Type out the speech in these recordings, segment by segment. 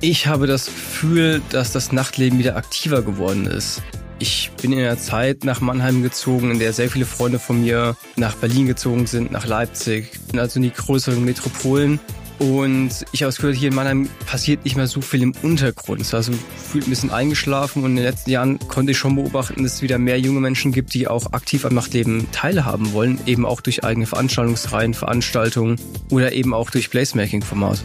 Ich habe das Gefühl, dass das Nachtleben wieder aktiver geworden ist. Ich bin in einer Zeit nach Mannheim gezogen, in der sehr viele Freunde von mir nach Berlin gezogen sind, nach Leipzig, also in die größeren Metropolen. Und ich habe das Gefühl, hier in Mannheim passiert nicht mehr so viel im Untergrund. Es war so fühlt ein bisschen eingeschlafen und in den letzten Jahren konnte ich schon beobachten, dass es wieder mehr junge Menschen gibt, die auch aktiv am Nachtleben teilhaben wollen, eben auch durch eigene Veranstaltungsreihen, Veranstaltungen oder eben auch durch Placemaking-Formate.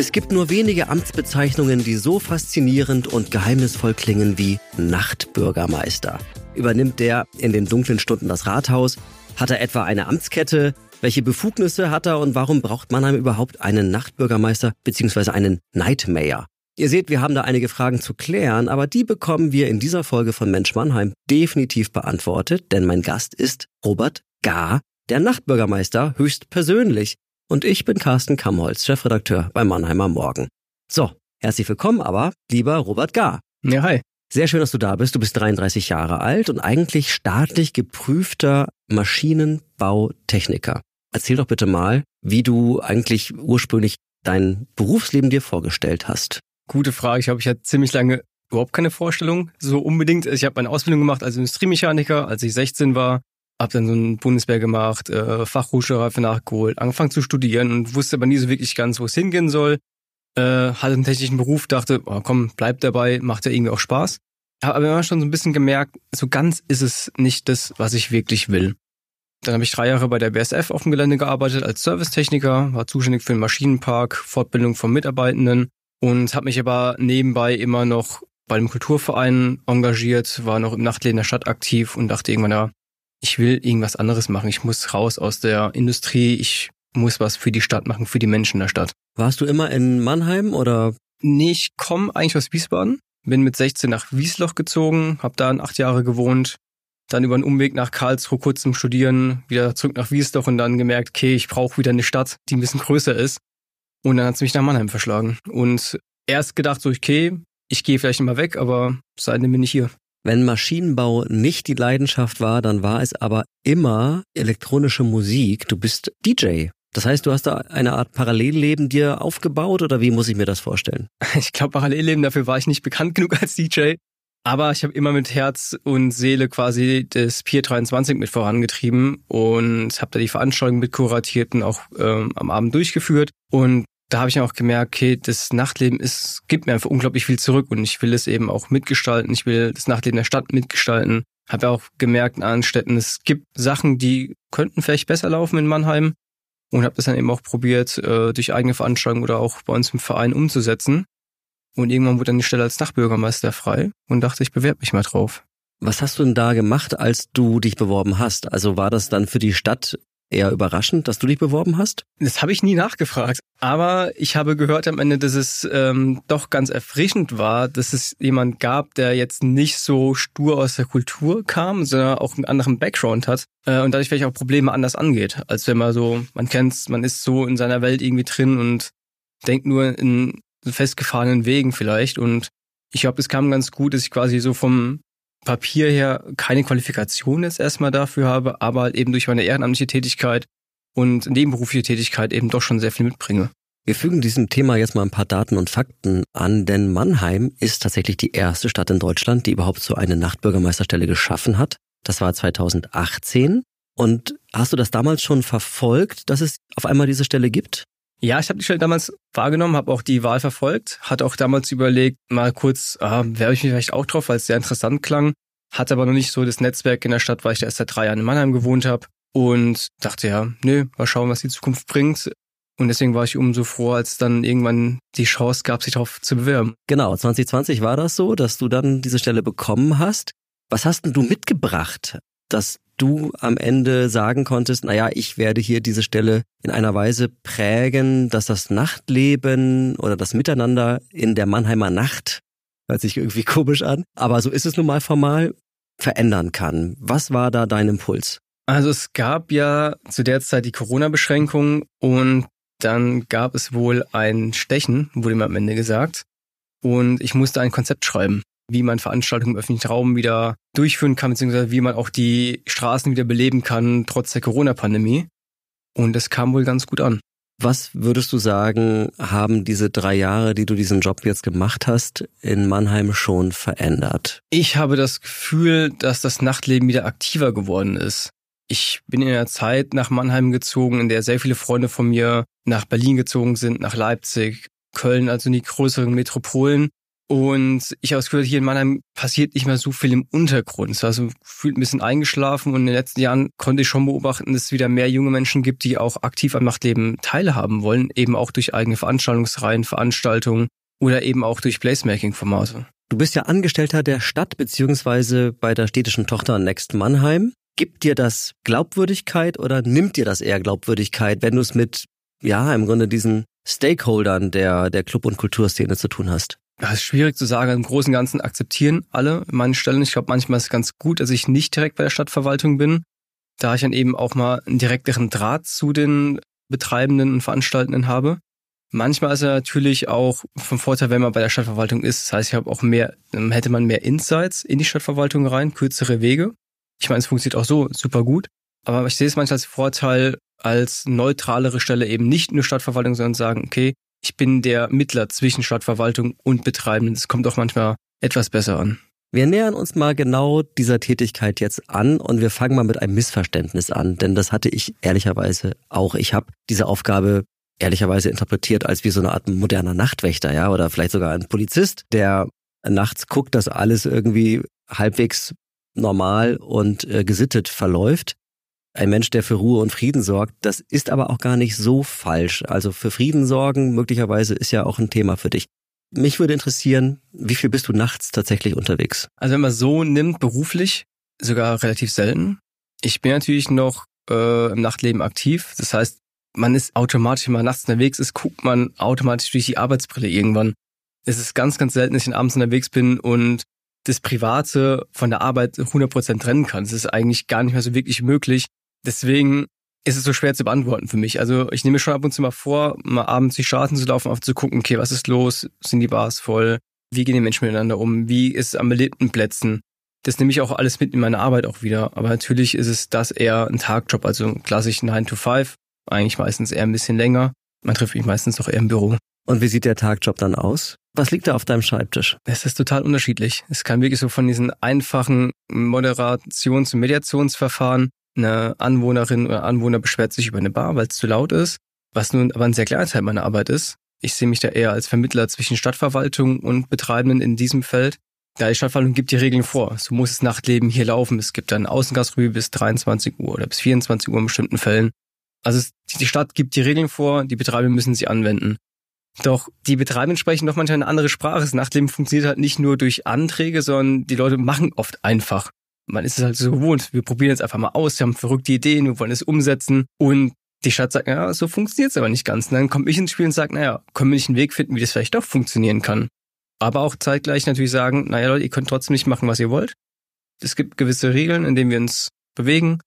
Es gibt nur wenige Amtsbezeichnungen, die so faszinierend und geheimnisvoll klingen wie Nachtbürgermeister. Übernimmt der in den dunklen Stunden das Rathaus? Hat er etwa eine Amtskette? Welche Befugnisse hat er und warum braucht Mannheim überhaupt einen Nachtbürgermeister bzw. einen Nightmayor? Ihr seht, wir haben da einige Fragen zu klären, aber die bekommen wir in dieser Folge von Mensch Mannheim definitiv beantwortet, denn mein Gast ist Robert Gar, der Nachtbürgermeister höchst persönlich. Und ich bin Carsten Kamholz, Chefredakteur bei Mannheimer Morgen. So, herzlich willkommen aber, lieber Robert Gar. Ja, hi. Sehr schön, dass du da bist. Du bist 33 Jahre alt und eigentlich staatlich geprüfter Maschinenbautechniker. Erzähl doch bitte mal, wie du eigentlich ursprünglich dein Berufsleben dir vorgestellt hast. Gute Frage. Ich habe ich hatte ziemlich lange überhaupt keine Vorstellung so unbedingt. Ich habe meine Ausbildung gemacht als Industriemechaniker, als ich 16 war. Habe dann so ein Bundeswehr gemacht, äh, Fachhochschulreife nachgeholt, angefangen zu studieren und wusste aber nie so wirklich ganz, wo es hingehen soll. Äh, hatte einen technischen Beruf, dachte, oh, komm, bleib dabei, macht ja irgendwie auch Spaß. Habe aber immer schon so ein bisschen gemerkt, so ganz ist es nicht das, was ich wirklich will. Dann habe ich drei Jahre bei der BSF auf dem Gelände gearbeitet als Servicetechniker, war zuständig für den Maschinenpark, Fortbildung von Mitarbeitenden und habe mich aber nebenbei immer noch bei dem Kulturverein engagiert, war noch im Nachtleben der Stadt aktiv und dachte irgendwann, ja, ich will irgendwas anderes machen. Ich muss raus aus der Industrie. Ich muss was für die Stadt machen, für die Menschen der Stadt. Warst du immer in Mannheim oder? Nee, ich komme eigentlich aus Wiesbaden. Bin mit 16 nach Wiesloch gezogen, habe da acht Jahre gewohnt, dann über einen Umweg nach Karlsruhe kurz zum Studieren, wieder zurück nach Wiesloch und dann gemerkt, okay, ich brauche wieder eine Stadt, die ein bisschen größer ist. Und dann hat es mich nach Mannheim verschlagen. Und erst gedacht so, okay, ich gehe vielleicht immer weg, aber seitdem bin ich hier. Wenn Maschinenbau nicht die Leidenschaft war, dann war es aber immer elektronische Musik. Du bist DJ. Das heißt, du hast da eine Art Parallelleben dir aufgebaut oder wie muss ich mir das vorstellen? Ich glaube, Parallelleben, dafür war ich nicht bekannt genug als DJ. Aber ich habe immer mit Herz und Seele quasi das Pier 23 mit vorangetrieben und habe da die Veranstaltung mit kuratiert und auch ähm, am Abend durchgeführt. Und da habe ich auch gemerkt, okay, das Nachtleben ist, gibt mir einfach unglaublich viel zurück und ich will es eben auch mitgestalten. Ich will das Nachtleben der Stadt mitgestalten. Habe auch gemerkt in anderen Städten, es gibt Sachen, die könnten vielleicht besser laufen in Mannheim und habe das dann eben auch probiert, äh, durch eigene Veranstaltungen oder auch bei uns im Verein umzusetzen. Und irgendwann wurde dann die Stelle als Nachbürgermeister frei und dachte, ich bewerbe mich mal drauf. Was hast du denn da gemacht, als du dich beworben hast? Also war das dann für die Stadt eher überraschend, dass du dich beworben hast? Das habe ich nie nachgefragt. Aber ich habe gehört am Ende, dass es ähm, doch ganz erfrischend war, dass es jemand gab, der jetzt nicht so stur aus der Kultur kam, sondern auch einen anderen Background hat äh, und dadurch vielleicht auch Probleme anders angeht, als wenn man so, man kennt's, man ist so in seiner Welt irgendwie drin und denkt nur in festgefahrenen Wegen vielleicht. Und ich glaube, es kam ganz gut, dass ich quasi so vom Papier her keine Qualifikation jetzt erstmal dafür habe, aber eben durch meine ehrenamtliche Tätigkeit und nebenberufliche Tätigkeit eben doch schon sehr viel mitbringe. Wir fügen diesem Thema jetzt mal ein paar Daten und Fakten an, denn Mannheim ist tatsächlich die erste Stadt in Deutschland, die überhaupt so eine Nachtbürgermeisterstelle geschaffen hat. Das war 2018. Und hast du das damals schon verfolgt, dass es auf einmal diese Stelle gibt? Ja, ich habe die Stelle damals wahrgenommen, habe auch die Wahl verfolgt, hatte auch damals überlegt, mal kurz, ah, werbe ich mich vielleicht auch drauf, weil es sehr interessant klang, hatte aber noch nicht so das Netzwerk in der Stadt, weil ich da erst seit drei Jahren in Mannheim gewohnt habe und dachte ja, nö, mal schauen, was die Zukunft bringt. Und deswegen war ich umso froh, als dann irgendwann die Chance gab, sich darauf zu bewerben. Genau, 2020 war das so, dass du dann diese Stelle bekommen hast. Was hast denn du mitgebracht, dass du am Ende sagen konntest, naja, ich werde hier diese Stelle in einer Weise prägen, dass das Nachtleben oder das Miteinander in der Mannheimer Nacht, hört sich irgendwie komisch an, aber so ist es nun mal formal, verändern kann. Was war da dein Impuls? Also es gab ja zu der Zeit die Corona-Beschränkungen und dann gab es wohl ein Stechen, wurde mir am Ende gesagt. Und ich musste ein Konzept schreiben wie man Veranstaltungen im öffentlichen Raum wieder durchführen kann, beziehungsweise wie man auch die Straßen wieder beleben kann, trotz der Corona-Pandemie. Und das kam wohl ganz gut an. Was würdest du sagen, haben diese drei Jahre, die du diesen Job jetzt gemacht hast, in Mannheim schon verändert? Ich habe das Gefühl, dass das Nachtleben wieder aktiver geworden ist. Ich bin in einer Zeit nach Mannheim gezogen, in der sehr viele Freunde von mir nach Berlin gezogen sind, nach Leipzig, Köln, also in die größeren Metropolen. Und ich habe das Gefühl, hier in Mannheim passiert nicht mehr so viel im Untergrund. Es war so fühlt ein bisschen eingeschlafen und in den letzten Jahren konnte ich schon beobachten, dass es wieder mehr junge Menschen gibt, die auch aktiv am Nachtleben teilhaben wollen, eben auch durch eigene Veranstaltungsreihen, Veranstaltungen oder eben auch durch Placemaking-Formate. Du bist ja Angestellter der Stadt beziehungsweise bei der städtischen Tochter Next Mannheim. Gibt dir das Glaubwürdigkeit oder nimmt dir das eher Glaubwürdigkeit, wenn du es mit, ja, im Grunde diesen Stakeholdern der, der Club- und Kulturszene zu tun hast? Das ist schwierig zu sagen. Im Großen und Ganzen akzeptieren alle meine Stellen. Ich glaube, manchmal ist es ganz gut, dass ich nicht direkt bei der Stadtverwaltung bin, da ich dann eben auch mal einen direkteren Draht zu den Betreibenden und Veranstaltenden habe. Manchmal ist er natürlich auch vom Vorteil, wenn man bei der Stadtverwaltung ist. Das heißt, ich habe auch mehr, hätte man mehr Insights in die Stadtverwaltung rein, kürzere Wege. Ich meine, es funktioniert auch so super gut. Aber ich sehe es manchmal als Vorteil, als neutralere Stelle eben nicht nur Stadtverwaltung, sondern sagen, okay, ich bin der Mittler zwischen Stadtverwaltung und Betreibenden. Das kommt auch manchmal etwas besser an. Wir nähern uns mal genau dieser Tätigkeit jetzt an und wir fangen mal mit einem Missverständnis an, denn das hatte ich ehrlicherweise auch. Ich habe diese Aufgabe ehrlicherweise interpretiert als wie so eine Art moderner Nachtwächter, ja, oder vielleicht sogar ein Polizist, der nachts guckt, dass alles irgendwie halbwegs normal und äh, gesittet verläuft ein Mensch, der für Ruhe und Frieden sorgt. Das ist aber auch gar nicht so falsch. Also für Frieden sorgen möglicherweise ist ja auch ein Thema für dich. Mich würde interessieren, wie viel bist du nachts tatsächlich unterwegs? Also wenn man so nimmt, beruflich, sogar relativ selten. Ich bin natürlich noch äh, im Nachtleben aktiv. Das heißt, man ist automatisch, wenn man nachts unterwegs ist, guckt man automatisch durch die Arbeitsbrille irgendwann. Es ist ganz, ganz selten, dass ich abends unterwegs bin und das Private von der Arbeit 100% trennen kann. Es ist eigentlich gar nicht mehr so wirklich möglich, Deswegen ist es so schwer zu beantworten für mich. Also ich nehme schon ab und zu mal vor, mal abends die Straßen zu laufen, auf zu gucken, okay, was ist los? Sind die Bars voll? Wie gehen die Menschen miteinander um? Wie ist es am belebten Plätzen? Das nehme ich auch alles mit in meine Arbeit auch wieder. Aber natürlich ist es das eher ein Tagjob, also klassisch 9 to 5. Eigentlich meistens eher ein bisschen länger. Man trifft mich meistens doch eher im Büro. Und wie sieht der Tagjob dann aus? Was liegt da auf deinem Schreibtisch? Es ist total unterschiedlich. Es kann wirklich so von diesen einfachen Moderations- und Mediationsverfahren eine Anwohnerin oder Anwohner beschwert sich über eine Bar, weil es zu laut ist, was nun aber ein sehr kleiner Teil meiner Arbeit ist. Ich sehe mich da eher als Vermittler zwischen Stadtverwaltung und Betreibenden in diesem Feld. Da die Stadtverwaltung gibt die Regeln vor. So muss das Nachtleben hier laufen. Es gibt dann Außengasrühe bis 23 Uhr oder bis 24 Uhr in bestimmten Fällen. Also die Stadt gibt die Regeln vor, die Betreiber müssen sie anwenden. Doch die Betreiber sprechen doch manchmal eine andere Sprache. Das Nachtleben funktioniert halt nicht nur durch Anträge, sondern die Leute machen oft einfach man ist es halt so gewohnt. Wir probieren jetzt einfach mal aus, wir haben verrückte Ideen, wir wollen es umsetzen. Und die Stadt sagt, ja, so funktioniert es aber nicht ganz. Und dann komme ich ins Spiel und sage, naja, können wir nicht einen Weg finden, wie das vielleicht doch funktionieren kann. Aber auch zeitgleich natürlich sagen, naja Leute, ihr könnt trotzdem nicht machen, was ihr wollt. Es gibt gewisse Regeln, in denen wir uns bewegen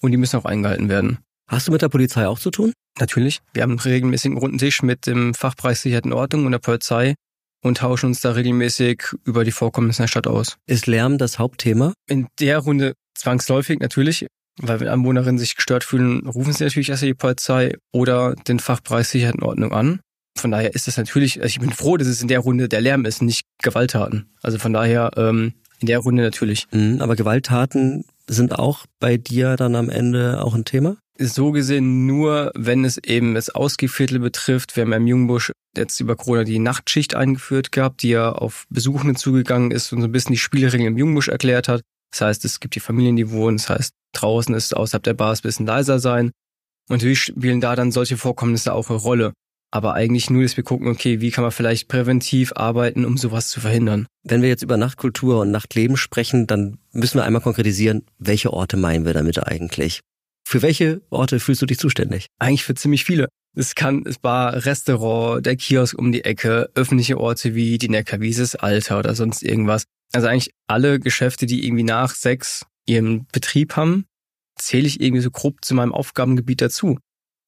und die müssen auch eingehalten werden. Hast du mit der Polizei auch zu tun? Natürlich. Wir haben einen regelmäßigen runden Tisch mit dem Fachbereich Sicherheit und Ordnung und der Polizei und tauschen uns da regelmäßig über die Vorkommnisse in der Stadt aus. Ist Lärm das Hauptthema? In der Runde zwangsläufig natürlich, weil wenn Anwohnerinnen sich gestört fühlen, rufen sie natürlich erst die Polizei oder den Fachbereich Sicherheit und Ordnung an. Von daher ist das natürlich, also ich bin froh, dass es in der Runde der Lärm ist, nicht Gewalttaten. Also von daher ähm, in der Runde natürlich. Mhm, aber Gewalttaten sind auch bei dir dann am Ende auch ein Thema? So gesehen nur, wenn es eben das Ausgehviertel betrifft. Wir haben im Jungbusch jetzt über Corona die Nachtschicht eingeführt gehabt, die ja auf Besuchende zugegangen ist und so ein bisschen die Spielregeln im Jungbusch erklärt hat. Das heißt, es gibt die Familien, die wohnen. Das heißt, draußen ist außerhalb der Bars ein bisschen leiser sein. Und natürlich spielen da dann solche Vorkommnisse auch eine Rolle. Aber eigentlich nur, dass wir gucken, okay, wie kann man vielleicht präventiv arbeiten, um sowas zu verhindern. Wenn wir jetzt über Nachtkultur und Nachtleben sprechen, dann müssen wir einmal konkretisieren, welche Orte meinen wir damit eigentlich? Für welche Orte fühlst du dich zuständig? Eigentlich für ziemlich viele. Es kann, es war Restaurant, der Kiosk um die Ecke, öffentliche Orte wie die Neckarwiese, das Alter oder sonst irgendwas. Also eigentlich alle Geschäfte, die irgendwie nach sechs ihren Betrieb haben, zähle ich irgendwie so grob zu meinem Aufgabengebiet dazu.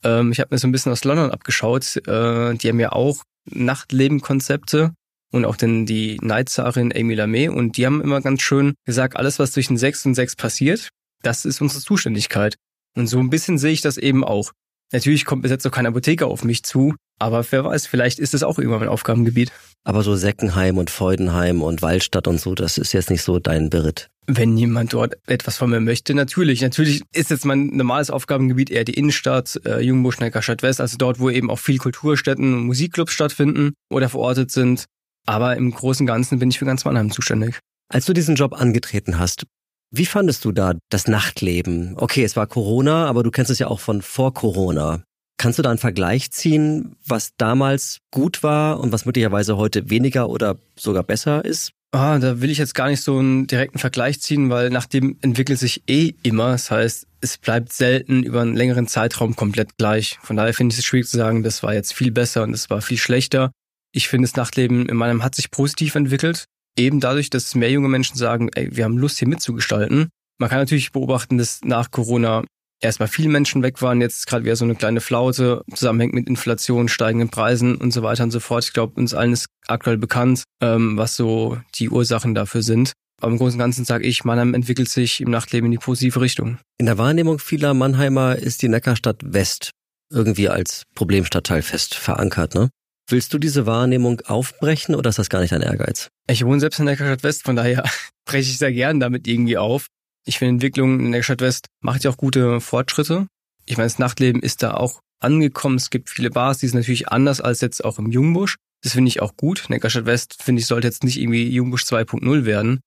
Ähm, ich habe mir so ein bisschen aus London abgeschaut. Äh, die haben ja auch Nachtlebenkonzepte und auch den, die Neidzarin Amy Lamé und die haben immer ganz schön gesagt, alles was den 6 und 6 passiert, das ist unsere Zuständigkeit. Und so ein bisschen sehe ich das eben auch. Natürlich kommt bis jetzt noch kein Apotheker auf mich zu, aber wer weiß, vielleicht ist es auch irgendwann mein Aufgabengebiet. Aber so Seckenheim und Freudenheim und Waldstadt und so, das ist jetzt nicht so dein Beritt. Wenn jemand dort etwas von mir möchte, natürlich. Natürlich ist jetzt mein normales Aufgabengebiet eher die Innenstadt, äh, Jungbusch, Neckarstadt West, also dort, wo eben auch viel Kulturstätten und Musikclubs stattfinden oder verortet sind. Aber im Großen und Ganzen bin ich für ganz Mannheim zuständig. Als du diesen Job angetreten hast, wie fandest du da das Nachtleben? Okay, es war Corona, aber du kennst es ja auch von vor Corona. Kannst du da einen Vergleich ziehen, was damals gut war und was möglicherweise heute weniger oder sogar besser ist? Ah, da will ich jetzt gar nicht so einen direkten Vergleich ziehen, weil nach dem entwickelt sich eh immer. Das heißt, es bleibt selten über einen längeren Zeitraum komplett gleich. Von daher finde ich es schwierig zu sagen, das war jetzt viel besser und das war viel schlechter. Ich finde, das Nachtleben in meinem hat sich positiv entwickelt. Eben dadurch, dass mehr junge Menschen sagen, ey, wir haben Lust hier mitzugestalten. Man kann natürlich beobachten, dass nach Corona erstmal viele Menschen weg waren, jetzt gerade wieder so eine kleine Flaute, zusammenhängt mit Inflation, steigenden Preisen und so weiter und so fort. Ich glaube, uns allen ist aktuell bekannt, ähm, was so die Ursachen dafür sind. Aber im Großen und Ganzen sage ich, Mannheim entwickelt sich im Nachtleben in die positive Richtung. In der Wahrnehmung vieler Mannheimer ist die Neckarstadt West irgendwie als Problemstadtteil fest verankert, ne? Willst du diese Wahrnehmung aufbrechen oder ist das gar nicht dein Ehrgeiz? Ich wohne selbst in Neckarstadt West, von daher breche ich sehr gern damit irgendwie auf. Ich finde, Entwicklung in der Stadt West macht ja auch gute Fortschritte. Ich meine, das Nachtleben ist da auch angekommen. Es gibt viele Bars, die sind natürlich anders als jetzt auch im Jungbusch. Das finde ich auch gut. Neckarstadt West, finde ich, sollte jetzt nicht irgendwie Jungbusch 2.0 werden.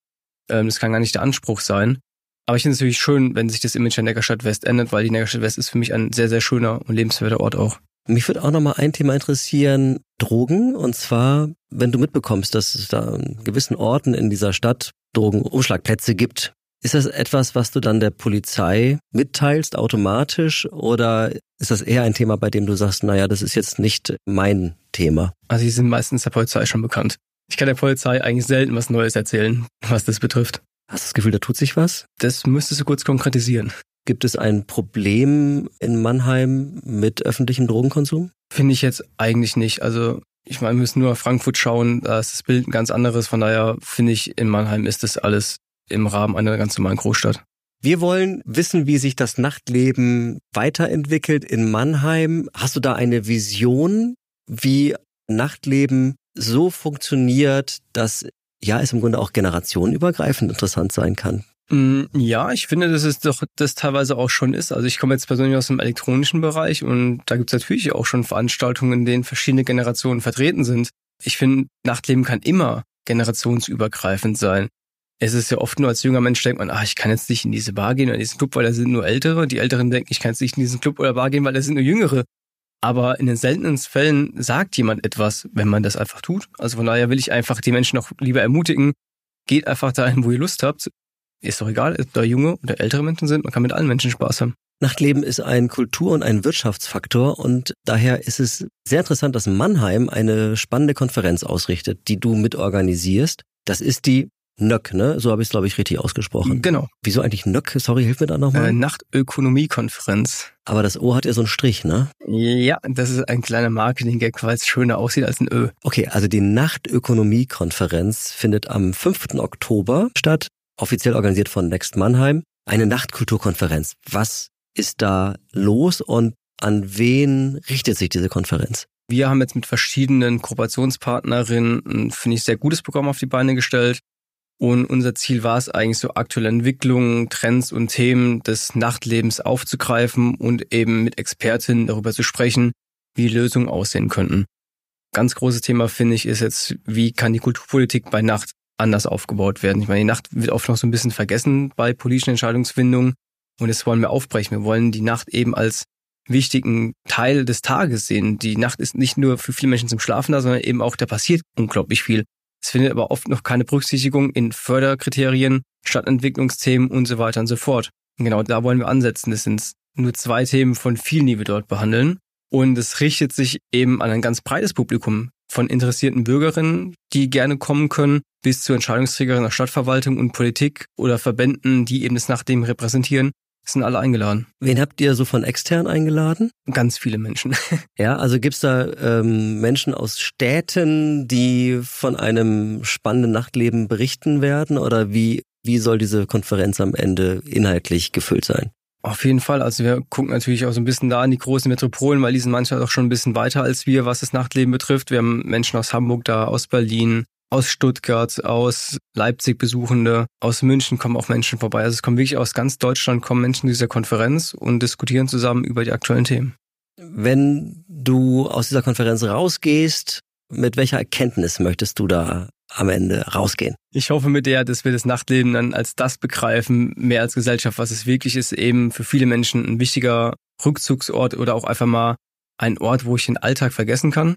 Ähm, das kann gar nicht der Anspruch sein. Aber ich finde es natürlich schön, wenn sich das Image der Neckarstadt West ändert, weil die Neckarstadt West ist für mich ein sehr, sehr schöner und lebenswerter Ort auch. Mich würde auch nochmal ein Thema interessieren, Drogen. Und zwar, wenn du mitbekommst, dass es da an gewissen Orten in dieser Stadt Drogenumschlagplätze gibt, ist das etwas, was du dann der Polizei mitteilst automatisch oder ist das eher ein Thema, bei dem du sagst, naja, das ist jetzt nicht mein Thema? Also die sind meistens der Polizei schon bekannt. Ich kann der Polizei eigentlich selten was Neues erzählen, was das betrifft. Hast du das Gefühl, da tut sich was? Das müsstest du kurz konkretisieren. Gibt es ein Problem in Mannheim mit öffentlichem Drogenkonsum? Finde ich jetzt eigentlich nicht. Also ich meine, wir müssen nur auf Frankfurt schauen, da ist das Bild ein ganz anderes. Von daher finde ich, in Mannheim ist das alles im Rahmen einer ganz normalen Großstadt. Wir wollen wissen, wie sich das Nachtleben weiterentwickelt in Mannheim. Hast du da eine Vision, wie Nachtleben so funktioniert, dass ja es im Grunde auch generationenübergreifend interessant sein kann? Mm, ja, ich finde, dass es doch das teilweise auch schon ist. Also ich komme jetzt persönlich aus dem elektronischen Bereich und da gibt es natürlich auch schon Veranstaltungen, in denen verschiedene Generationen vertreten sind. Ich finde, Nachtleben kann immer generationsübergreifend sein es ist ja oft nur als junger Mensch denkt man, ah, ich kann jetzt nicht in diese Bar gehen oder in diesen Club, weil da sind nur Ältere. Die Älteren denken, ich kann jetzt nicht in diesen Club oder Bar gehen, weil da sind nur Jüngere. Aber in den seltenen Fällen sagt jemand etwas, wenn man das einfach tut. Also von daher will ich einfach die Menschen auch lieber ermutigen, geht einfach dahin, wo ihr Lust habt. Ist doch egal, ob da junge oder ältere Menschen sind, man kann mit allen Menschen Spaß haben. Nachtleben ist ein Kultur- und ein Wirtschaftsfaktor und daher ist es sehr interessant, dass Mannheim eine spannende Konferenz ausrichtet, die du mitorganisierst. Das ist die Nöck, ne? So habe ich es, glaube ich, richtig ausgesprochen. Genau. Wieso eigentlich Nöck? Sorry, hilf mir da nochmal. Äh, Nachtökonomiekonferenz. Aber das O hat ja so einen Strich, ne? Ja, das ist ein kleiner Marketing-Gag, weil es schöner aussieht als ein Ö. Okay, also die Nachtökonomiekonferenz findet am 5. Oktober statt, offiziell organisiert von Next Mannheim. Eine Nachtkulturkonferenz. Was ist da los und an wen richtet sich diese Konferenz? Wir haben jetzt mit verschiedenen Kooperationspartnerinnen ein, finde ich, sehr gutes Programm auf die Beine gestellt. Und unser Ziel war es eigentlich so aktuelle Entwicklungen, Trends und Themen des Nachtlebens aufzugreifen und eben mit Expertinnen darüber zu sprechen, wie Lösungen aussehen könnten. Ganz großes Thema finde ich ist jetzt, wie kann die Kulturpolitik bei Nacht anders aufgebaut werden. Ich meine, die Nacht wird oft noch so ein bisschen vergessen bei politischen Entscheidungsfindungen und das wollen wir aufbrechen. Wir wollen die Nacht eben als wichtigen Teil des Tages sehen. Die Nacht ist nicht nur für viele Menschen zum Schlafen da, sondern eben auch, da passiert unglaublich viel. Es findet aber oft noch keine Berücksichtigung in Förderkriterien, Stadtentwicklungsthemen und so weiter und so fort. Und genau da wollen wir ansetzen. Das sind nur zwei Themen von vielen, die wir dort behandeln. Und es richtet sich eben an ein ganz breites Publikum von interessierten Bürgerinnen, die gerne kommen können, bis zu Entscheidungsträgerinnen der Stadtverwaltung und Politik oder Verbänden, die eben das nach dem repräsentieren sind alle eingeladen. Wen habt ihr so von extern eingeladen? Ganz viele Menschen. ja, also gibt's da ähm, Menschen aus Städten, die von einem spannenden Nachtleben berichten werden? Oder wie, wie soll diese Konferenz am Ende inhaltlich gefüllt sein? Auf jeden Fall. Also wir gucken natürlich auch so ein bisschen da in die großen Metropolen, weil die sind manchmal auch schon ein bisschen weiter als wir, was das Nachtleben betrifft. Wir haben Menschen aus Hamburg da, aus Berlin, aus Stuttgart, aus Leipzig Besuchende, aus München kommen auch Menschen vorbei. Also es kommen wirklich aus ganz Deutschland kommen Menschen zu dieser Konferenz und diskutieren zusammen über die aktuellen Themen. Wenn du aus dieser Konferenz rausgehst, mit welcher Erkenntnis möchtest du da am Ende rausgehen? Ich hoffe mit der, dass wir das Nachtleben dann als das begreifen, mehr als Gesellschaft, was es wirklich ist, eben für viele Menschen ein wichtiger Rückzugsort oder auch einfach mal ein Ort, wo ich den Alltag vergessen kann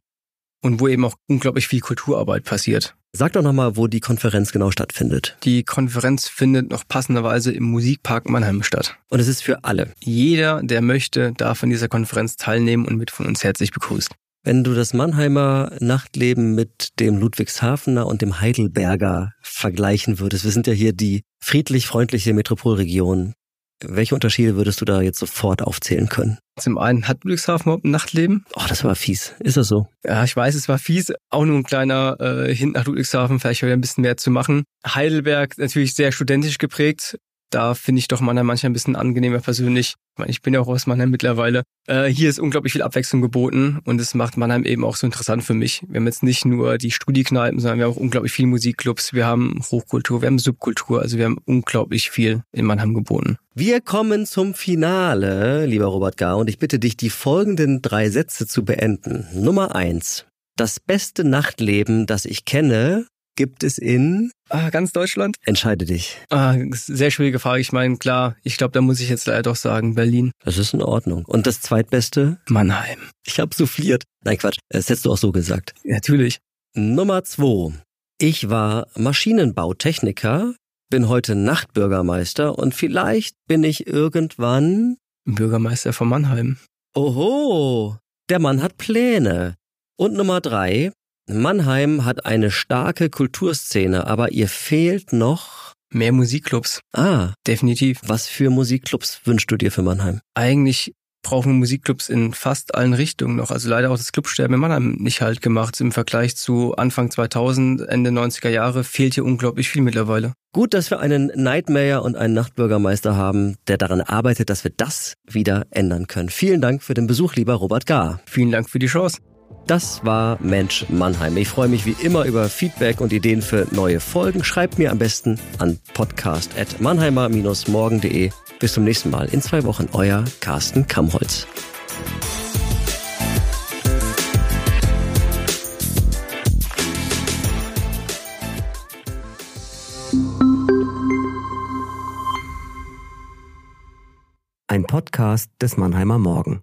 und wo eben auch unglaublich viel Kulturarbeit passiert. Sag doch nochmal, wo die Konferenz genau stattfindet. Die Konferenz findet noch passenderweise im Musikpark Mannheim statt. Und es ist für alle. Jeder, der möchte, darf an dieser Konferenz teilnehmen und wird von uns herzlich begrüßt. Wenn du das Mannheimer Nachtleben mit dem Ludwigshafener und dem Heidelberger vergleichen würdest, wir sind ja hier die friedlich-freundliche Metropolregion. Welche Unterschiede würdest du da jetzt sofort aufzählen können? Zum einen hat Ludwigshafen überhaupt ein Nachtleben. Oh, das war fies. Ist das so? Ja, ich weiß, es war fies. Auch nur ein kleiner äh, Hint nach Ludwigshafen, vielleicht wieder ein bisschen mehr zu machen. Heidelberg natürlich sehr studentisch geprägt. Da finde ich doch Mannheim manchmal ein bisschen angenehmer persönlich. Ich, meine, ich bin ja auch aus Mannheim mittlerweile. Äh, hier ist unglaublich viel Abwechslung geboten und es macht Mannheim eben auch so interessant für mich. Wir haben jetzt nicht nur die Studiekneipen, sondern wir haben auch unglaublich viele Musikclubs, wir haben Hochkultur, wir haben Subkultur, also wir haben unglaublich viel in Mannheim geboten. Wir kommen zum Finale, lieber Robert Gar, und ich bitte dich, die folgenden drei Sätze zu beenden. Nummer eins. Das beste Nachtleben, das ich kenne, gibt es in ah, ganz Deutschland? Entscheide dich. Ah, sehr schwierige Frage. Ich meine, klar, ich glaube, da muss ich jetzt leider doch sagen, Berlin. Das ist in Ordnung. Und das zweitbeste? Mannheim. Ich habe souffliert. Nein, Quatsch. Das hättest du auch so gesagt. Natürlich. Nummer zwei. Ich war Maschinenbautechniker, bin heute Nachtbürgermeister und vielleicht bin ich irgendwann Bürgermeister von Mannheim. Oho, der Mann hat Pläne. Und Nummer drei, Mannheim hat eine starke Kulturszene, aber ihr fehlt noch mehr Musikclubs. Ah, definitiv. Was für Musikclubs wünschst du dir für Mannheim? Eigentlich brauchen wir Musikclubs in fast allen Richtungen noch. Also leider auch das Clubsterben in Mannheim nicht halt gemacht. Im Vergleich zu Anfang 2000, Ende 90er Jahre fehlt hier unglaublich viel mittlerweile. Gut, dass wir einen Nightmare und einen Nachtbürgermeister haben, der daran arbeitet, dass wir das wieder ändern können. Vielen Dank für den Besuch, lieber Robert Gar. Vielen Dank für die Chance. Das war Mensch Mannheim. Ich freue mich wie immer über Feedback und Ideen für neue Folgen. Schreibt mir am besten an podcast.mannheimer-morgen.de. Bis zum nächsten Mal in zwei Wochen. Euer Carsten Kamholz. Ein Podcast des Mannheimer Morgen.